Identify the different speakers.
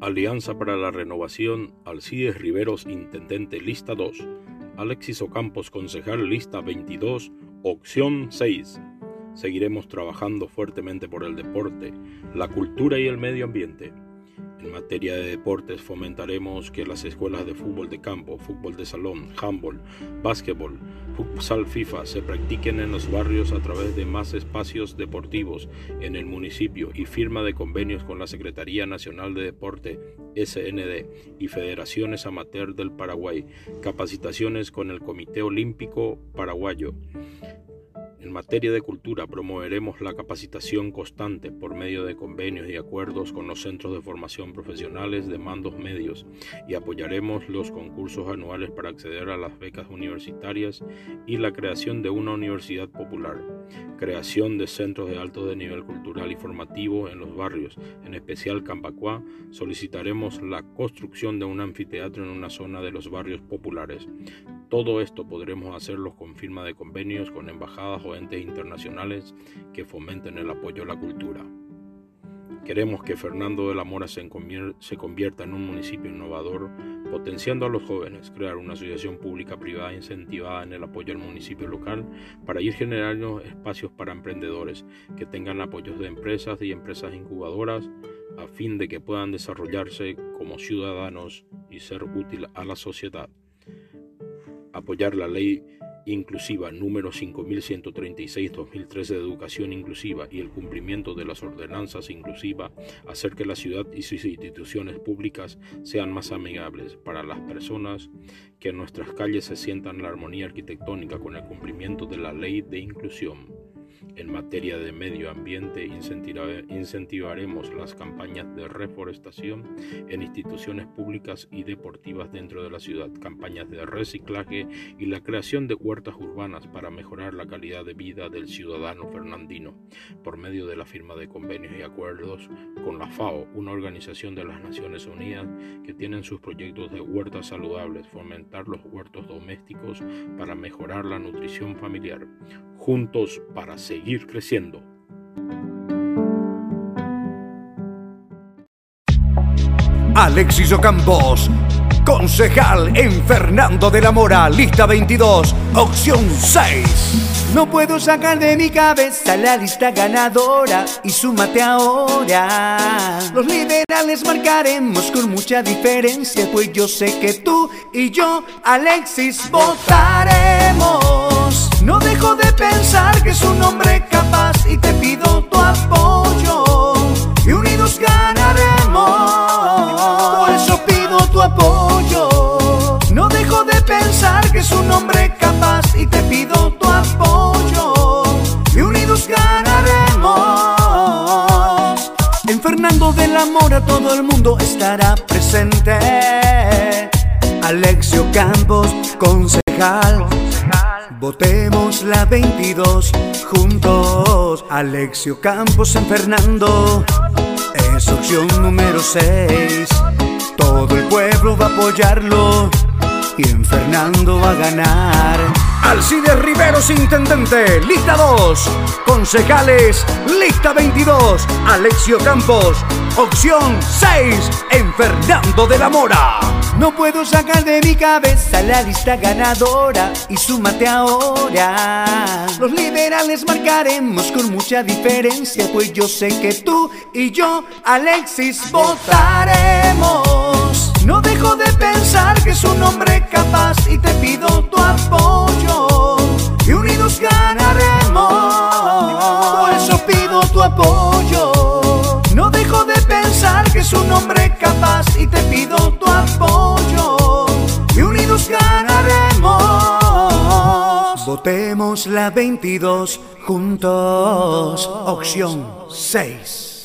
Speaker 1: Alianza para la Renovación, Alcides Riveros, Intendente, lista 2. Alexis Ocampos, concejal, lista 22, opción 6. Seguiremos trabajando fuertemente por el deporte, la cultura y el medio ambiente. En materia de deportes fomentaremos que las escuelas de fútbol de campo, fútbol de salón, handball, básquetbol, futsal FIFA se practiquen en los barrios a través de más espacios deportivos en el municipio y firma de convenios con la Secretaría Nacional de Deporte, SND, y Federaciones Amateur del Paraguay, capacitaciones con el Comité Olímpico Paraguayo. En materia de cultura promoveremos la capacitación constante por medio de convenios y acuerdos con los centros de formación profesionales de mandos medios y apoyaremos los concursos anuales para acceder a las becas universitarias y la creación de una universidad popular, creación de centros de alto de nivel cultural y formativo en los barrios, en especial Cambacuá, solicitaremos la construcción de un anfiteatro en una zona de los barrios populares. Todo esto podremos hacerlo con firma de convenios con embajadas o entes internacionales que fomenten el apoyo a la cultura. Queremos que Fernando de la Mora se convierta en un municipio innovador, potenciando a los jóvenes, crear una asociación pública privada incentivada en el apoyo al municipio local para ir generando espacios para emprendedores que tengan apoyos de empresas y empresas incubadoras a fin de que puedan desarrollarse como ciudadanos y ser útil a la sociedad apoyar la ley inclusiva número 5136-2013 de educación inclusiva y el cumplimiento de las ordenanzas inclusivas, hacer que la ciudad y sus instituciones públicas sean más amigables para las personas, que en nuestras calles se sientan la armonía arquitectónica con el cumplimiento de la ley de inclusión. En materia de medio ambiente, incentivaremos las campañas de reforestación en instituciones públicas y deportivas dentro de la ciudad, campañas de reciclaje y la creación de huertas urbanas para mejorar la calidad de vida del ciudadano fernandino, por medio de la firma de convenios y acuerdos con la FAO, una organización de las Naciones Unidas que tienen sus proyectos de huertas saludables, fomentar los huertos domésticos para mejorar la nutrición familiar, juntos para seguir creciendo.
Speaker 2: Alexis Ocampos, concejal en Fernando de la Mora, lista 22, opción 6.
Speaker 3: No puedo sacar de mi cabeza la lista ganadora y súmate ahora. Los liberales marcaremos con mucha diferencia, pues yo sé que tú y yo, Alexis, votaremos. No dejo de pensar que es un hombre capaz y te pido tu apoyo. Y unidos ganaremos, por eso pido tu apoyo. No dejo de pensar que es un hombre capaz y te pido tu apoyo. Y unidos ganaremos. En Fernando de la Mora todo el mundo estará presente. Alexio Campos, concejal Votemos la 22 juntos. Alexio Campos en Fernando es opción número 6. Todo el pueblo va a apoyarlo y en Fernando va a ganar.
Speaker 2: Alcides Riveros, intendente, lista 2. Concejales, lista 22. Alexio Campos, opción 6 en Fernando de la Mora.
Speaker 3: No puedo sacar de mi cabeza la lista ganadora y súmate ahora. Los liberales marcaremos con mucha diferencia, pues yo sé que tú y yo, Alexis, votaremos. No dejo de pensar que un hombre capaz y te pido tu apoyo. Y unidos ganaremos, por eso pido tu apoyo. No dejo de pensar que es un hombre capaz y te pido tu apoyo. Y unidos ganaremos. Votemos la 22 juntos, opción 6.